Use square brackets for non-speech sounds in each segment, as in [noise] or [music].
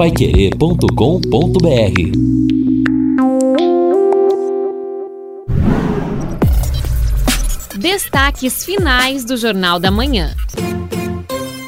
paiquerê.com.br Destaques finais do Jornal da Manhã.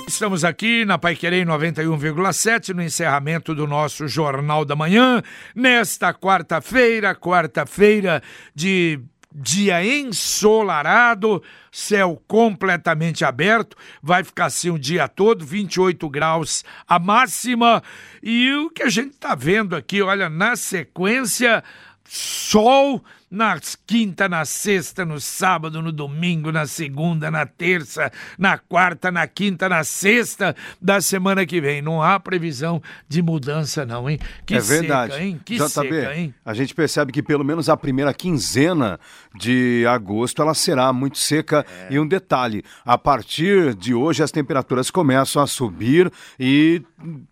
Estamos aqui na Paiquerei 91,7 no encerramento do nosso Jornal da Manhã, nesta quarta-feira, quarta-feira de dia ensolarado, céu completamente aberto, vai ficar assim o dia todo, 28 graus a máxima. E o que a gente está vendo aqui, olha, na sequência, sol na quinta, na sexta, no sábado, no domingo, na segunda, na terça, na quarta, na quinta, na sexta da semana que vem. Não há previsão de mudança, não, hein? Que é verdade. Seca, hein? Que JB, seca, hein? A gente percebe que pelo menos a primeira quinzena de agosto ela será muito seca. É. E um detalhe: a partir de hoje as temperaturas começam a subir e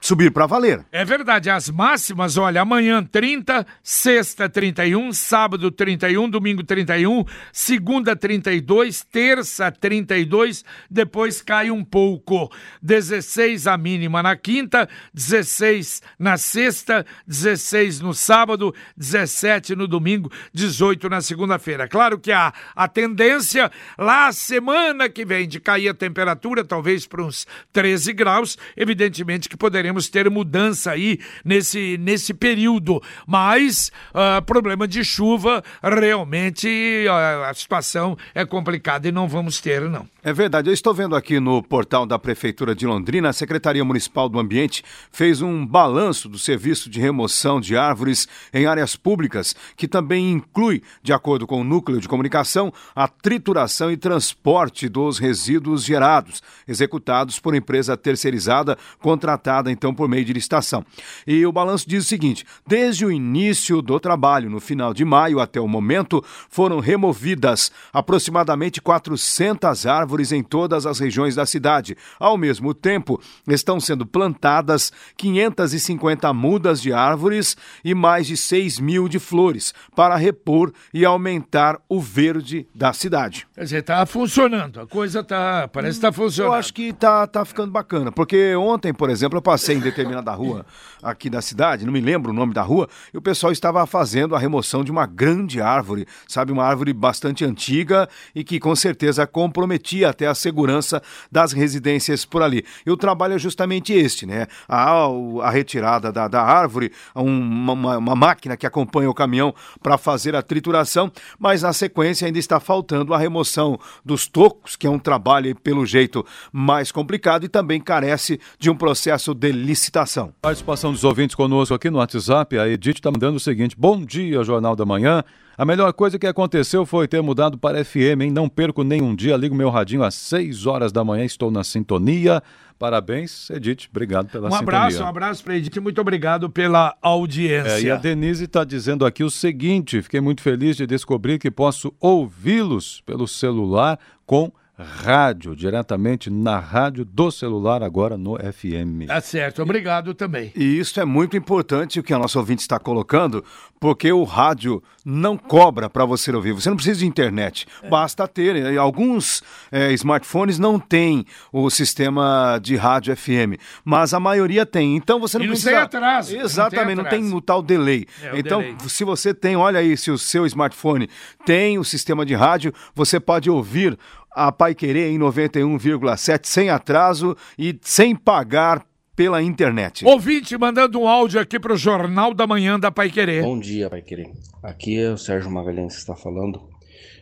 subir para valer. É verdade. As máximas, olha, amanhã 30, sexta 31, sábado 30. 31, domingo 31, segunda 32, terça 32, depois cai um pouco. 16 a mínima na quinta, 16 na sexta, 16 no sábado, 17 no domingo, 18 na segunda-feira. Claro que a, a tendência lá semana que vem de cair a temperatura, talvez para uns 13 graus, evidentemente que poderemos ter mudança aí nesse, nesse período, mas uh, problema de chuva realmente a, situação é complicada e não vamos ter, não. É verdade. Eu estou vendo aqui no portal da Prefeitura de Londrina, a Secretaria Municipal do Ambiente fez um balanço do serviço de remoção de árvores em áreas públicas, que também inclui, de acordo com o núcleo de comunicação, a trituração e transporte dos resíduos gerados, executados por empresa terceirizada, contratada então por meio de licitação. E o balanço diz o seguinte: desde o início do trabalho, no final de maio até o momento, foram removidas aproximadamente 400 árvores em todas as regiões da cidade. Ao mesmo tempo, estão sendo plantadas 550 mudas de árvores e mais de 6 mil de flores para repor e aumentar o verde da cidade. Quer dizer, está funcionando, a coisa tá, parece que está funcionando. Eu acho que está tá ficando bacana, porque ontem, por exemplo, eu passei em determinada rua aqui da cidade, não me lembro o nome da rua, e o pessoal estava fazendo a remoção de uma grande árvore, sabe, uma árvore bastante antiga e que com certeza comprometia até a segurança das residências por ali. E o trabalho é justamente este, né? A, a retirada da, da árvore, uma, uma máquina que acompanha o caminhão para fazer a trituração, mas na sequência ainda está faltando a remoção dos tocos, que é um trabalho, pelo jeito, mais complicado e também carece de um processo de licitação. Participação dos ouvintes conosco aqui no WhatsApp, a Edith está mandando o seguinte: Bom dia, Jornal da Manhã. A melhor coisa que aconteceu foi ter mudado para FM, hein? Não perco nenhum dia, ligo meu radinho às 6 horas da manhã, estou na sintonia. Parabéns, Edith. Obrigado pela um sintonia. Um abraço, um abraço para Edith. Muito obrigado pela audiência. É, e a Denise está dizendo aqui o seguinte: fiquei muito feliz de descobrir que posso ouvi-los pelo celular com rádio, diretamente na rádio do celular, agora no FM. Tá certo, obrigado também. E isso é muito importante o que a nossa ouvinte está colocando, porque o rádio não cobra para você ouvir. Você não precisa de internet, é. basta ter. Alguns é, smartphones não têm o sistema de rádio FM, mas a maioria tem. Então você não e não precisa. Tem atraso. Exatamente, não tem, não tem o tal delay. É, então, delay. se você tem, olha aí, se o seu smartphone tem o sistema de rádio, você pode ouvir a Pai Querer em 91,7 sem atraso e sem pagar pela internet. Ouvinte mandando um áudio aqui para o Jornal da Manhã da Pai Querer. Bom dia, Pai Querer. Aqui é o Sérgio Magalhães que está falando.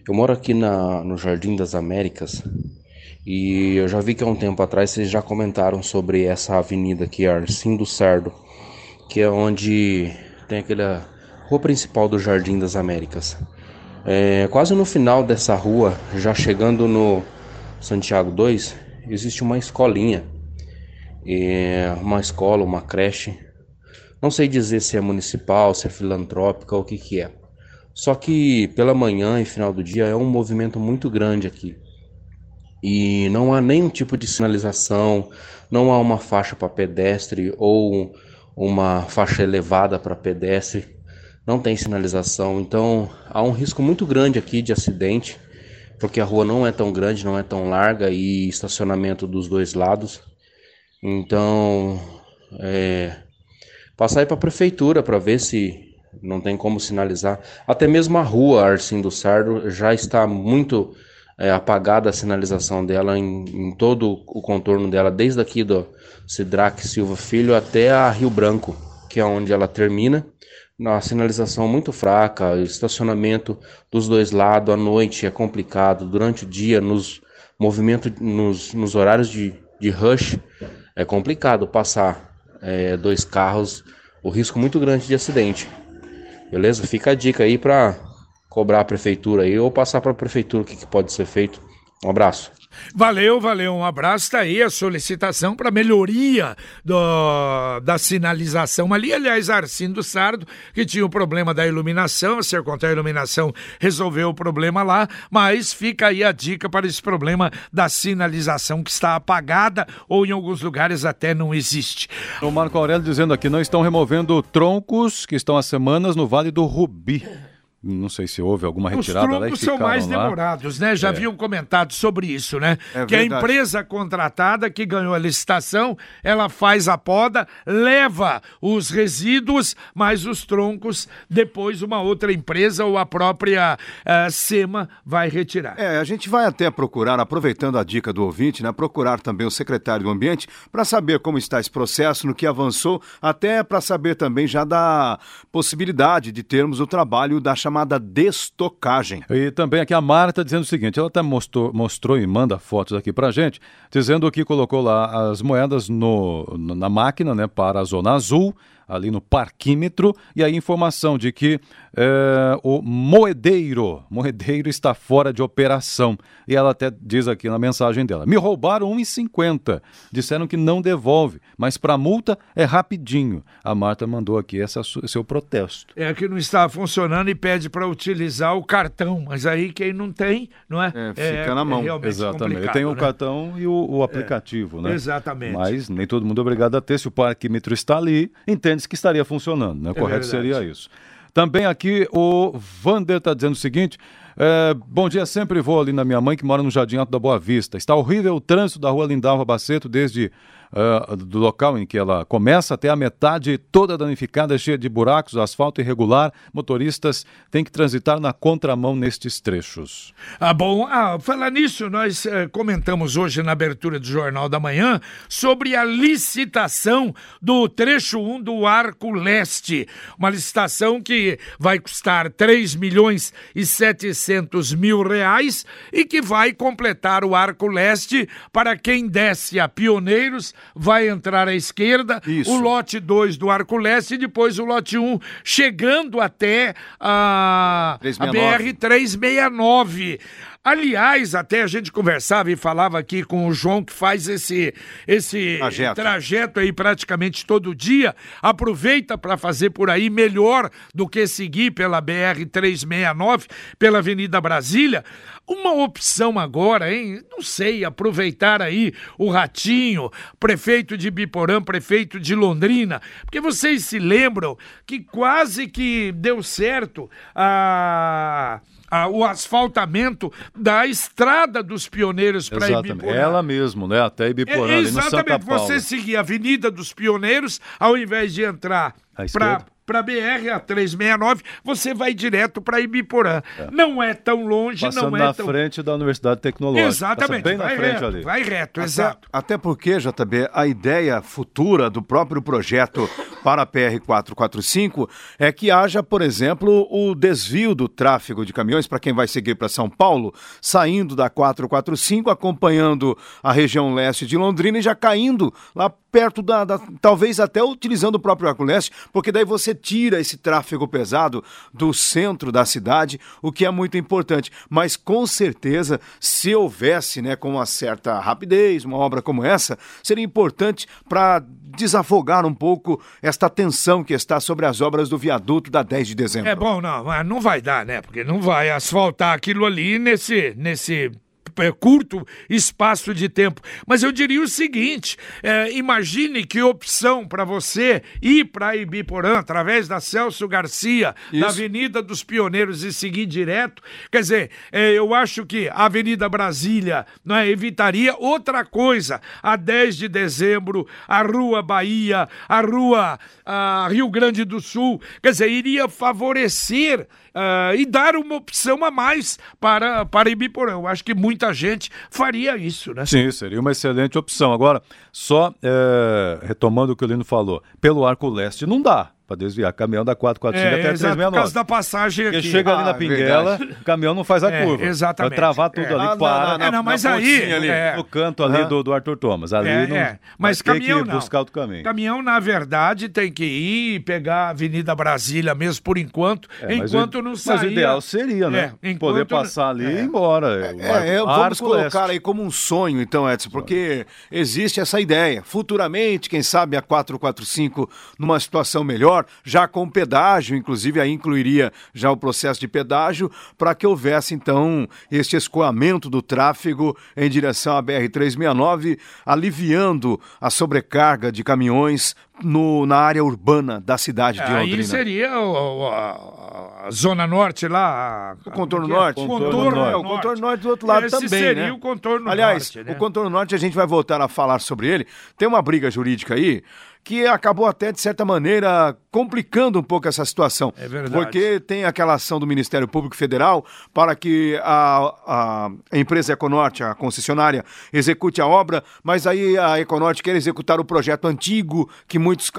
Eu moro aqui na, no Jardim das Américas e eu já vi que há um tempo atrás vocês já comentaram sobre essa avenida aqui, Arcim do Sardo, que é onde tem aquela rua principal do Jardim das Américas. É, quase no final dessa rua, já chegando no Santiago 2, existe uma escolinha. É, uma escola, uma creche. Não sei dizer se é municipal, se é filantrópica ou o que, que é. Só que pela manhã e final do dia é um movimento muito grande aqui. E não há nenhum tipo de sinalização, não há uma faixa para pedestre ou uma faixa elevada para pedestre não tem sinalização, então há um risco muito grande aqui de acidente, porque a rua não é tão grande, não é tão larga e estacionamento dos dois lados. Então, é, passar aí para a prefeitura para ver se não tem como sinalizar. Até mesmo a rua Arcim do Sardo já está muito é, apagada a sinalização dela em, em, todo o contorno dela, desde aqui do Sidraque Silva Filho até a Rio Branco, que é onde ela termina. A sinalização muito fraca, estacionamento dos dois lados à noite é complicado, durante o dia, nos movimentos, nos, nos horários de, de rush, é complicado passar é, dois carros, o risco muito grande de acidente. Beleza? Fica a dica aí para cobrar a prefeitura aí ou passar para a prefeitura o que, que pode ser feito. Um abraço. Valeu, valeu. Um abraço. Está aí a solicitação para melhoria do, da sinalização ali. Aliás, Arcindo Sardo, que tinha o problema da iluminação, a Sercontel Iluminação resolveu o problema lá, mas fica aí a dica para esse problema da sinalização que está apagada ou em alguns lugares até não existe. O Marco Aurélio dizendo aqui: não estão removendo troncos que estão há semanas no Vale do Rubi. Não sei se houve alguma retirada Os troncos são mais lá. demorados, né? Já é. haviam comentado sobre isso, né? É que verdade. a empresa contratada que ganhou a licitação, ela faz a poda, leva os resíduos, mas os troncos depois uma outra empresa ou a própria uh, SEMA vai retirar. É, a gente vai até procurar, aproveitando a dica do ouvinte, né? Procurar também o secretário do Ambiente para saber como está esse processo, no que avançou, até para saber também já da possibilidade de termos o trabalho da chamada destocagem. E também aqui a Marta dizendo o seguinte: ela até mostrou, mostrou e manda fotos aqui pra gente, dizendo que colocou lá as moedas no, na máquina, né, para a zona azul ali no parquímetro, e aí informação de que é, o moedeiro, moedeiro está fora de operação. E ela até diz aqui na mensagem dela: me roubaram 1,50. Disseram que não devolve, mas para multa é rapidinho. A Marta mandou aqui essa, seu protesto. É que não está funcionando e pede para utilizar o cartão, mas aí quem não tem, não é? é fica é, na mão. É Exatamente. Tem o né? cartão e o, o aplicativo, né? Exatamente. Mas nem todo mundo é obrigado a ter. Se o parquímetro está ali, entende que estaria funcionando, né? É Correto seria isso. Também aqui o Vander está dizendo o seguinte: é, bom dia, sempre vou ali na minha mãe que mora no Jardim Alto da Boa Vista. Está horrível o trânsito da rua Lindalva Baceto desde uh, do local em que ela começa até a metade, toda danificada, cheia de buracos, asfalto irregular. Motoristas têm que transitar na contramão nestes trechos. Ah, bom, ah, falar nisso, nós eh, comentamos hoje na abertura do Jornal da Manhã sobre a licitação do trecho 1 do Arco Leste. Uma licitação que vai custar 3 milhões e 700 mil reais e que vai completar o Arco Leste para quem desce a Pioneiros vai entrar à esquerda, Isso. o lote 2 do Arco Leste e depois o lote 1, um, chegando até a, a BR-369. Aliás, até a gente conversava e falava aqui com o João que faz esse, esse trajeto. trajeto aí praticamente todo dia. Aproveita para fazer por aí melhor do que seguir pela BR-369, pela Avenida Brasília. Uma opção agora, hein? Não sei, aproveitar aí o Ratinho, prefeito de Biporã, prefeito de Londrina, porque vocês se lembram que quase que deu certo a. o asfaltamento da estrada dos pioneiros para Ibiporã. Ela mesmo, né? Até Ibiporã, é, Exatamente, você seguir a Avenida dos Pioneiros, ao invés de entrar para para BR a 369, você vai direto para Ibiporã. É. Não é tão longe, Passando não é na tão... frente da Universidade Tecnológica. Exatamente. bem vai na frente reto, ali. Vai reto, até, exato. Até porque, JB, a ideia futura do próprio projeto para a PR 445 é que haja, por exemplo, o desvio do tráfego de caminhões para quem vai seguir para São Paulo, saindo da 445, acompanhando a região leste de Londrina e já caindo lá perto da, da, talvez até utilizando o próprio Arco Leste, porque daí você tira esse tráfego pesado do centro da cidade, o que é muito importante. Mas com certeza, se houvesse, né, com uma certa rapidez, uma obra como essa, seria importante para desafogar um pouco esta tensão que está sobre as obras do viaduto da 10 de dezembro. É bom, não, não vai dar, né? Porque não vai asfaltar aquilo ali nesse nesse curto espaço de tempo. Mas eu diria o seguinte: é, imagine que opção para você ir para Ibiporã através da Celso Garcia, Isso. da Avenida dos Pioneiros e seguir direto. Quer dizer, é, eu acho que a Avenida Brasília não é, evitaria outra coisa. A 10 de dezembro, a Rua Bahia, a Rua a Rio Grande do Sul. Quer dizer, iria favorecer uh, e dar uma opção a mais para, para Ibiporã. Eu acho que muita gente faria isso, né? Sim, seria uma excelente opção. Agora, só é, retomando o que o Lino falou, pelo Arco Leste não dá para desviar. Caminhão da 445 é, até 369. Por causa da passagem Porque aqui. chega ali ah, na Pinguela, o caminhão não faz a é, curva. Exatamente. Vai travar tudo é. ali, ah, para. Não, não, não, mas aí... Ali, é. No canto ali do, do Arthur Thomas. Ali é, não, é. Mas caminhão que buscar outro caminho. Caminhão, na verdade, tem que ir e pegar a Avenida Brasília mesmo por enquanto, é, enquanto o, não sair. Mas o ideal seria, né? Poder passar ali e ir embora. É, vamos colocar aí como um sonho, então, Edson, porque existe essa ideia. Futuramente, quem sabe a 445 numa situação melhor, já com pedágio, inclusive aí incluiria já o processo de pedágio, para que houvesse então este escoamento do tráfego em direção à BR-369, aliviando a sobrecarga de caminhões no, na área urbana da cidade de Londrina. Aí seria o, a, a, zona norte lá. A, o contorno é? norte. Contorno, contorno. É, o contorno norte do outro lado Esse também, seria né? o contorno Aliás, norte. Né? o contorno norte a gente vai voltar a falar sobre ele. Tem uma briga jurídica aí que acabou até, de certa maneira, complicando um pouco essa situação. É verdade. Porque tem aquela ação do Ministério Público Federal para que a, a empresa Econorte, a concessionária, execute a obra, mas aí a Econorte quer executar o projeto antigo, que muitos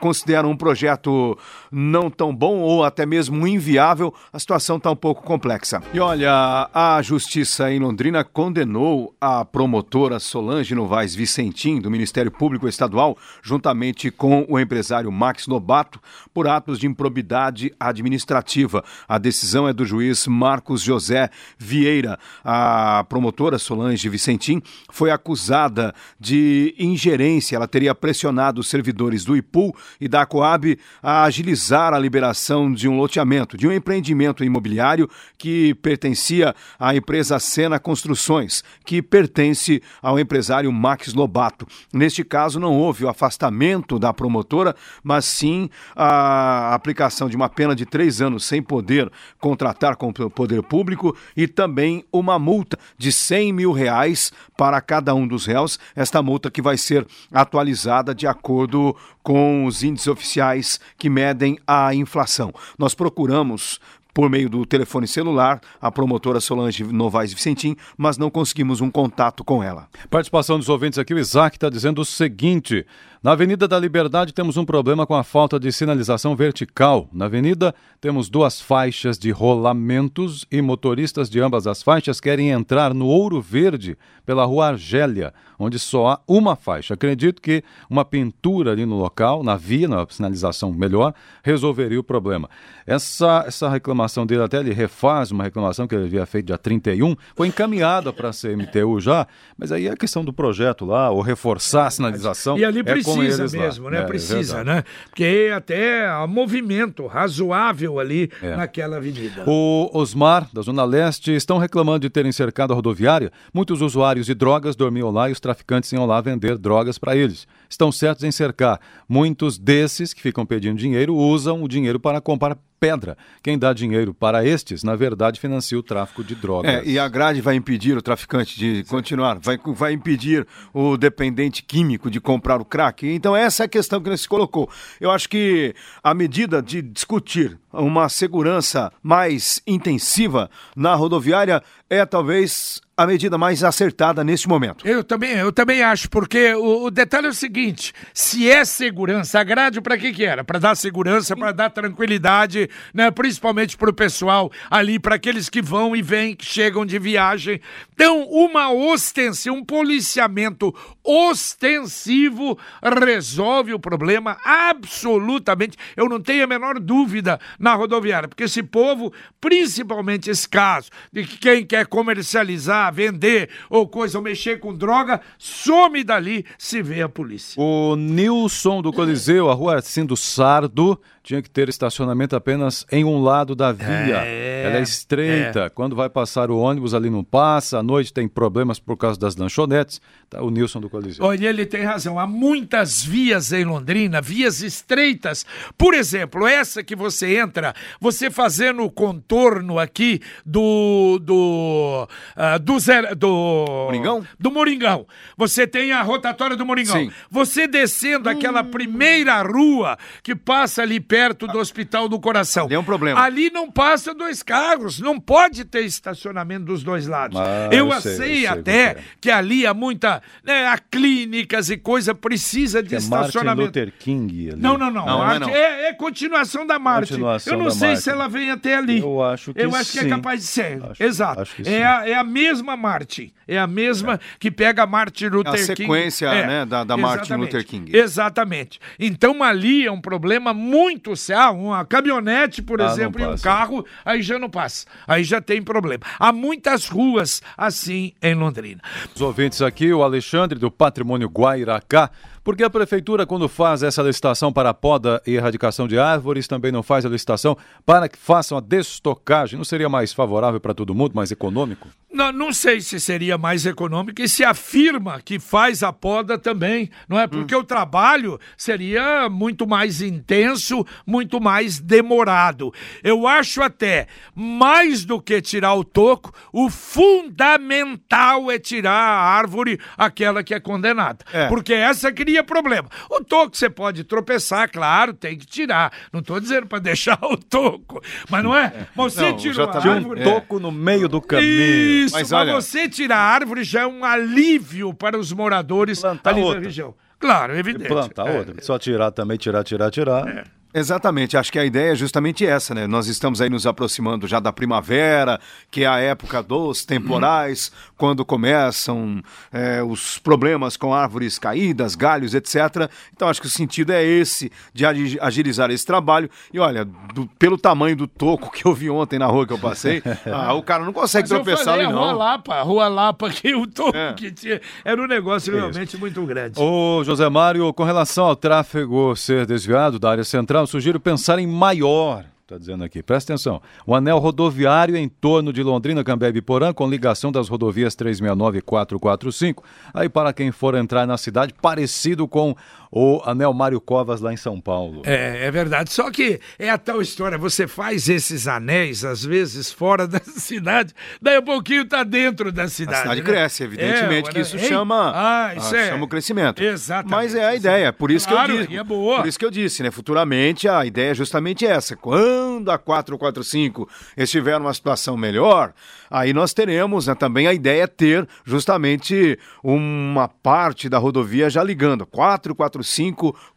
consideram um projeto não tão bom ou até mesmo inviável. A situação está um pouco complexa. E olha, a Justiça em Londrina condenou a promotora Solange Novaes Vicentim, do Ministério Público Estadual, juntamente com o empresário Max Lobato por atos de improbidade administrativa. A decisão é do juiz Marcos José Vieira. A promotora Solange Vicentim foi acusada de ingerência. Ela teria pressionado os servidores do IPU e da Coab a agilizar a liberação de um loteamento, de um empreendimento imobiliário que pertencia à empresa Sena Construções, que pertence ao empresário Max Lobato. Neste caso, não houve o afastamento da promotora, mas sim a aplicação de uma pena de três anos sem poder contratar com o poder público e também uma multa de 100 mil reais para cada um dos réus. Esta multa que vai ser atualizada de acordo com os índices oficiais que medem a inflação. Nós procuramos por meio do telefone celular a promotora Solange Novaes Vicentim, mas não conseguimos um contato com ela. Participação dos ouvintes aqui, o Isaac está dizendo o seguinte: na Avenida da Liberdade temos um problema com a falta de sinalização vertical. Na avenida temos duas faixas de rolamentos e motoristas de ambas as faixas querem entrar no Ouro Verde pela Rua Argélia, onde só há uma faixa. Acredito que uma pintura ali no local, na via, na sinalização melhor, resolveria o problema. Essa, essa reclamação dele, até ele refaz uma reclamação que ele havia feito dia 31, foi encaminhada para a CMTU já, mas aí é a questão do projeto lá, ou reforçar a sinalização. E ali precisa precisa mesmo, lá. né? É, precisa, é né? Porque até há movimento razoável ali é. naquela avenida. O Osmar, da Zona Leste, estão reclamando de terem cercado a rodoviária. Muitos usuários de drogas dormiam lá e os traficantes iam lá vender drogas para eles. Estão certos em cercar. Muitos desses que ficam pedindo dinheiro usam o dinheiro para comprar pedra. Quem dá dinheiro para estes, na verdade, financia o tráfico de drogas. É, e a grade vai impedir o traficante de continuar, vai, vai impedir o dependente químico de comprar o crack. Então, essa é a questão que se colocou. Eu acho que a medida de discutir uma segurança mais intensiva na rodoviária é talvez a medida mais acertada neste momento. Eu também, eu também acho, porque o, o detalhe é o seguinte: se é segurança, a grade para que que era? Para dar segurança, para dar tranquilidade, né? Principalmente para o pessoal ali, para aqueles que vão e vêm, que chegam de viagem. Então, uma ostensiva, um policiamento ostensivo resolve o problema absolutamente. Eu não tenho a menor dúvida na rodoviária, porque esse povo, principalmente esse caso de que quem quer comercializar, vender ou coisa, ou mexer com droga, some dali se vê a polícia. O Nilson do Coliseu, a rua Cindo Sardo, tinha que ter estacionamento apenas em um lado da via. É, Ela é estreita. É. Quando vai passar o ônibus ali não passa. À noite tem problemas por causa das lanchonetes. Tá, o Nilson do Coliseu. Olha, ele tem razão. Há muitas vias em Londrina, vias estreitas. Por exemplo, essa que você entra, você fazendo o contorno aqui do do uh, do, zero, do Moringão. Do Moringão. Você tem a rotatória do Moringão. Sim. Você descendo hum. aquela primeira rua que passa ali perto do Hospital do Coração. É um problema. Ali não passa dois carros, não pode ter estacionamento dos dois lados. Ah, eu, eu sei, sei, eu até é. que ali há muita, né, há clínicas e coisa precisa de é estacionamento. Martin Luther King ali. Não, não, não. não, é, não. É, é, continuação da Marte. Eu não sei Marte. se ela vem até ali. Eu acho que Eu acho sim. que é capaz de ser. Acho, Exato. Acho é, a, é a mesma Marte. É a mesma é. que pega a Martin Luther King. A sequência, King. né, da, da Martin Luther King. Exatamente. Então ali é um problema muito sério. Uma caminhonete, por ah, exemplo, e um carro, aí já não passa. Aí já tem problema. Há muitas ruas assim em Londrina. Os ouvintes aqui, o Alexandre do Patrimônio Guairacá, porque a prefeitura, quando faz essa licitação para a poda e erradicação de árvores, também não faz a licitação para que façam a destocagem. Não seria mais favorável para todo mundo, mais econômico? Não, não sei se seria mais econômico e se afirma que faz a poda também, não é? Porque hum. o trabalho seria muito mais intenso, muito mais demorado. Eu acho até, mais do que tirar o toco, o fundamental é tirar a árvore, aquela que é condenada. É. Porque essa cria problema. O toco você pode tropeçar, claro, tem que tirar. Não estou dizendo para deixar [laughs] o toco, mas não é? Você não, tirou a árvore... um toco no meio do caminho. Isso, mas, olha... você tirar a árvore já é um alívio para os moradores Plantar ali outra. da região. Claro, evidente. Plantar é. outra. Só tirar também, tirar, tirar, tirar. É. Exatamente, acho que a ideia é justamente essa, né? Nós estamos aí nos aproximando já da primavera, que é a época dos temporais, uhum. quando começam é, os problemas com árvores caídas, galhos, etc. Então acho que o sentido é esse, de agilizar esse trabalho. E olha, do, pelo tamanho do toco que eu vi ontem na rua que eu passei, [laughs] ah, o cara não consegue Mas tropeçar ali, não. Rua Lapa, Rua Lapa, que o toco é. que tinha, era um negócio realmente muito grande. Ô, José Mário, com relação ao tráfego ser desviado da área central, sugiro pensar em maior Está dizendo aqui, presta atenção. O anel rodoviário em torno de Londrina, Cambé e Porã, com ligação das rodovias 369 e 445. Aí, para quem for entrar na cidade, parecido com o anel Mário Covas lá em São Paulo. É, é verdade. Só que é a tal história, você faz esses anéis, às vezes, fora [laughs] da cidade, daí a pouquinho tá dentro da cidade. A cidade né? cresce, evidentemente, é, que isso chama, ah, isso ah, é. chama o crescimento. Exatamente. Mas é a ideia, por isso claro, que eu disse. É boa. Por isso que eu disse, né? Futuramente a ideia é justamente essa. Quando quando a 445 estiver numa situação melhor, aí nós teremos né, também a ideia é ter justamente uma parte da rodovia já ligando 445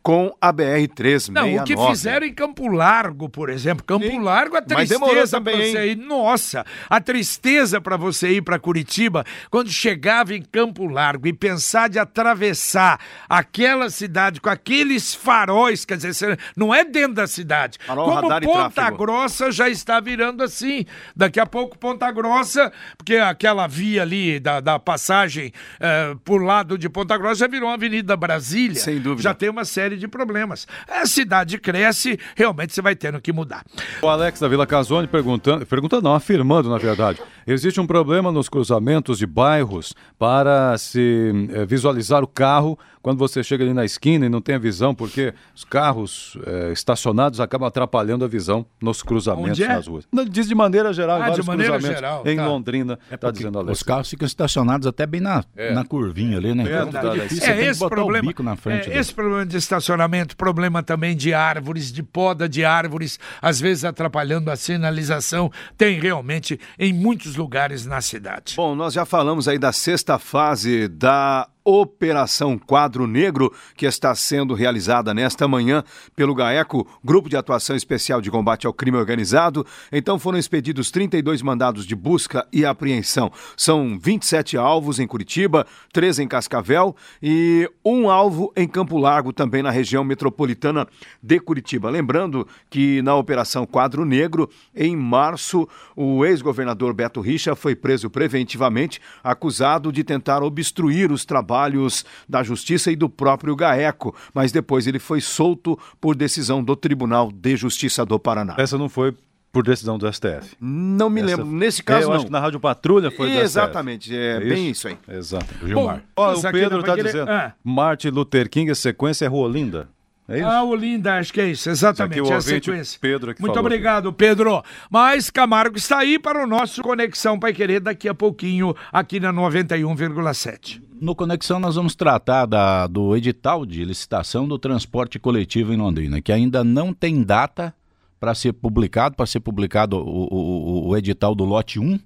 com a BR-369. Não, o que fizeram em Campo Largo, por exemplo. Campo Sim, Largo, a tristeza para você ir. Nossa, a tristeza para você ir para Curitiba, quando chegava em Campo Largo e pensar de atravessar aquela cidade com aqueles faróis, quer dizer, não é dentro da cidade. Farol, Como Ponta Grossa já está virando assim. Daqui a pouco Ponta Grossa, porque aquela via ali da, da passagem eh, por lado de Ponta Grossa já virou uma Avenida Brasília. Sem dúvida. Já tem uma série de problemas. A cidade cresce, realmente você vai tendo que mudar. O Alex da Vila Casone perguntando, perguntando não, afirmando na verdade, existe um problema nos cruzamentos de bairros para se é, visualizar o carro quando você chega ali na esquina e não tem a visão, porque os carros é, estacionados acabam atrapalhando a visão nos cruzamentos é? nas ruas. Não, diz de maneira geral, ah, vários cruzamentos geral, em tá. Londrina, é tá dizendo Alex. Os carros ficam estacionados até bem na, é. na curvinha ali, né? É, então, é difícil, é, esse problema, na frente. É, esse problema de estacionamento problema também de árvores, de poda de árvores, às vezes atrapalhando a sinalização, tem realmente em muitos lugares na cidade. Bom, nós já falamos aí da sexta fase da Operação Quadro Negro, que está sendo realizada nesta manhã pelo GAECO, Grupo de Atuação Especial de Combate ao Crime Organizado. Então foram expedidos 32 mandados de busca e apreensão. São 27 alvos em Curitiba, 13 em Cascavel e um alvo em Campo Largo, também na região metropolitana de Curitiba. Lembrando que na Operação Quadro Negro, em março, o ex-governador Beto Richa foi preso preventivamente, acusado de tentar obstruir os trabalhos trabalhos da Justiça e do próprio GAECO, mas depois ele foi solto por decisão do Tribunal de Justiça do Paraná. Essa não foi por decisão do STF. Não me Essa... lembro. Nesse caso, é, eu não. acho que na Rádio Patrulha foi do Exatamente, é, é bem isso aí. Exato. Gilmar. Bom, o Pedro está querer... dizendo, ah. Martin Luther King, a sequência é Rolinda. É isso? Ah, Olinda, acho que é isso, exatamente. Isso aqui, é o a sequência. Pedro que Muito obrigado, aqui. Pedro. Mas Camargo está aí para o nosso Conexão Pai Querer daqui a pouquinho, aqui na 91,7. No Conexão nós vamos tratar da, do edital de licitação do transporte coletivo em Londrina, que ainda não tem data para ser publicado, para ser publicado o, o, o, edital do lote 1.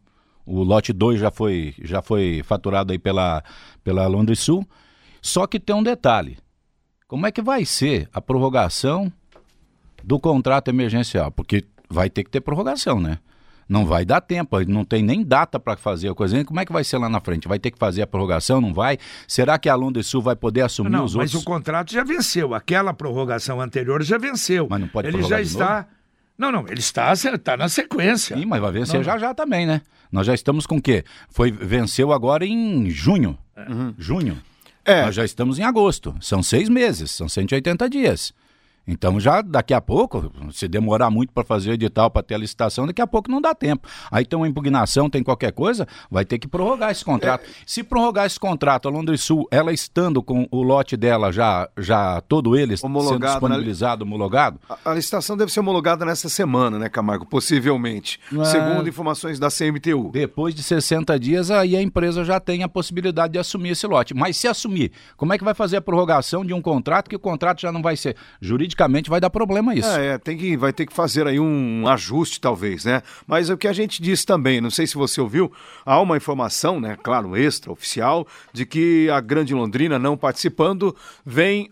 O lote 2 já foi, já foi faturado aí pela, pela Londres Sul. Só que tem um detalhe como é que vai ser a prorrogação do contrato emergencial? Porque vai ter que ter prorrogação, né? Não vai dar tempo, não tem nem data para fazer a coisa. Como é que vai ser lá na frente? Vai ter que fazer a prorrogação? Não vai? Será que a Sul vai poder assumir não, os mas outros? Mas o contrato já venceu. Aquela prorrogação anterior já venceu. Mas não pode Ele já está. Novo? Não, não, ele está, está na sequência. Sim, mas vai vencer não, já já também, né? Nós já estamos com o quê? Foi, venceu agora em junho. Uhum. Junho. É. Nós já estamos em agosto. São seis meses, são 180 dias. Então já daqui a pouco, se demorar muito para fazer o edital, para ter a licitação, daqui a pouco não dá tempo. Aí tem uma impugnação, tem qualquer coisa, vai ter que prorrogar esse contrato. É. Se prorrogar esse contrato, a Londres Sul, ela estando com o lote dela já, já todo ele homologado, sendo né? disponibilizado, né? homologado. A, a, licitação deve ser homologada nessa semana, né, Camargo? Possivelmente. É... Segundo informações da CMTU. Depois de 60 dias, aí a empresa já tem a possibilidade de assumir esse lote. Mas se assumir, como é que vai fazer a prorrogação de um contrato que o contrato já não vai ser jurídico juridicamente vai dar problema isso. É, é, tem que, vai ter que fazer aí um ajuste, talvez, né? Mas o que a gente disse também, não sei se você ouviu, há uma informação, né, claro, extra, oficial, de que a Grande Londrina não participando vem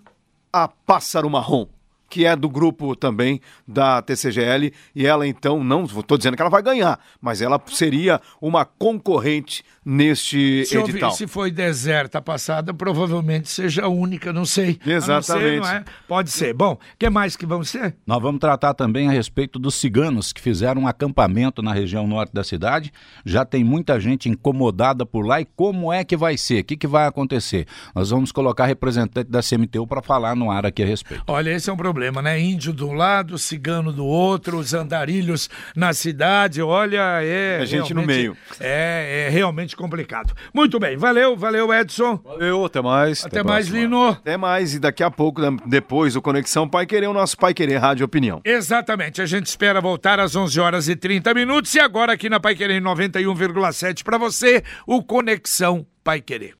a Pássaro Marrom que é do grupo também da TCGL, e ela então, não estou dizendo que ela vai ganhar, mas ela seria uma concorrente neste se edital. se foi deserta passada, provavelmente seja a única, não sei. Exatamente. Não ser, não é? Pode ser. Bom, o que mais que vamos ser? Nós vamos tratar também a respeito dos ciganos que fizeram um acampamento na região norte da cidade. Já tem muita gente incomodada por lá e como é que vai ser? O que, que vai acontecer? Nós vamos colocar representante da CMTU para falar no ar aqui a respeito. Olha, esse é um problema né? Índio de um lado, cigano do outro, os andarilhos na cidade, olha, é. É gente no meio. É, é realmente complicado. Muito bem, valeu, valeu, Edson. Valeu, até mais. Até, até mais, Lino. Até mais, e daqui a pouco, depois, o Conexão Pai Querer, o nosso Pai Querer Rádio Opinião. Exatamente, a gente espera voltar às 11 horas e 30 minutos, e agora aqui na Pai Querer 91,7 para você, o Conexão Pai Querer.